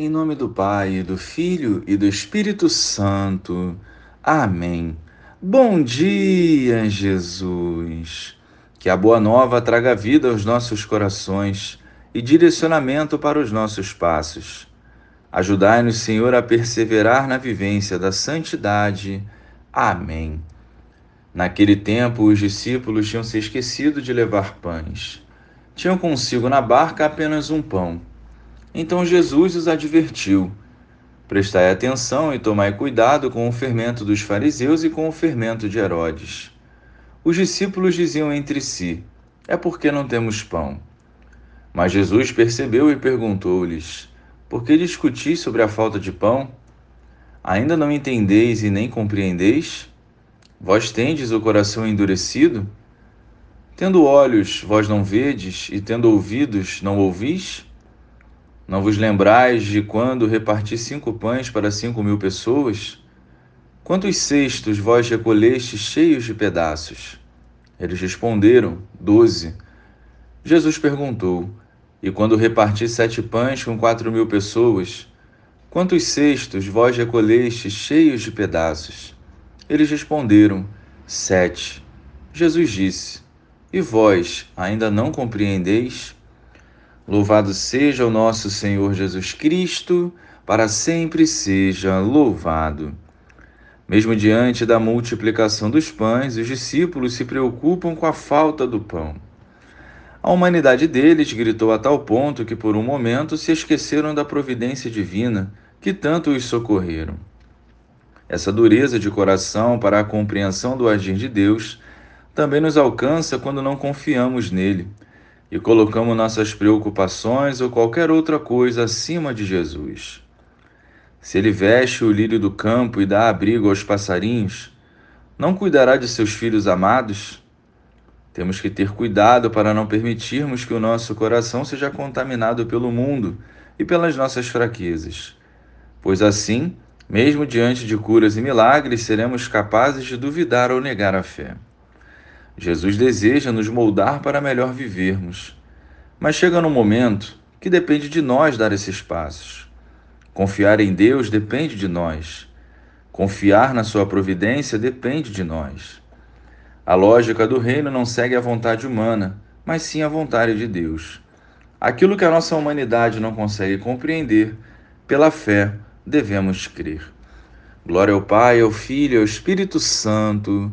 Em nome do Pai, do Filho e do Espírito Santo. Amém. Bom dia, Jesus. Que a boa nova traga vida aos nossos corações e direcionamento para os nossos passos. Ajudai-nos, Senhor, a perseverar na vivência da santidade. Amém. Naquele tempo, os discípulos tinham se esquecido de levar pães. Tinham consigo na barca apenas um pão. Então Jesus os advertiu: Prestai atenção e tomai cuidado com o fermento dos fariseus e com o fermento de Herodes. Os discípulos diziam entre si: É porque não temos pão. Mas Jesus percebeu e perguntou-lhes: Por que discutis sobre a falta de pão? Ainda não entendeis e nem compreendeis? Vós tendes o coração endurecido? Tendo olhos, vós não vedes, e tendo ouvidos, não ouvis? Não vos lembrais de quando reparti cinco pães para cinco mil pessoas? Quantos cestos vós recolheste cheios de pedaços? Eles responderam: Doze. Jesus perguntou: E quando reparti sete pães com quatro mil pessoas? Quantos cestos vós recolheste cheios de pedaços? Eles responderam: Sete. Jesus disse: E vós ainda não compreendeis? Louvado seja o nosso Senhor Jesus Cristo, para sempre seja louvado. Mesmo diante da multiplicação dos pães, os discípulos se preocupam com a falta do pão. A humanidade deles gritou a tal ponto que, por um momento, se esqueceram da providência divina que tanto os socorreram. Essa dureza de coração para a compreensão do agir de Deus também nos alcança quando não confiamos nele e colocamos nossas preocupações ou qualquer outra coisa acima de Jesus. Se ele veste o lírio do campo e dá abrigo aos passarinhos, não cuidará de seus filhos amados? Temos que ter cuidado para não permitirmos que o nosso coração seja contaminado pelo mundo e pelas nossas fraquezas, pois assim, mesmo diante de curas e milagres, seremos capazes de duvidar ou negar a fé. Jesus deseja nos moldar para melhor vivermos. Mas chega no momento que depende de nós dar esses passos. Confiar em Deus depende de nós. Confiar na Sua providência depende de nós. A lógica do reino não segue a vontade humana, mas sim a vontade de Deus. Aquilo que a nossa humanidade não consegue compreender, pela fé devemos crer. Glória ao Pai, ao Filho ao Espírito Santo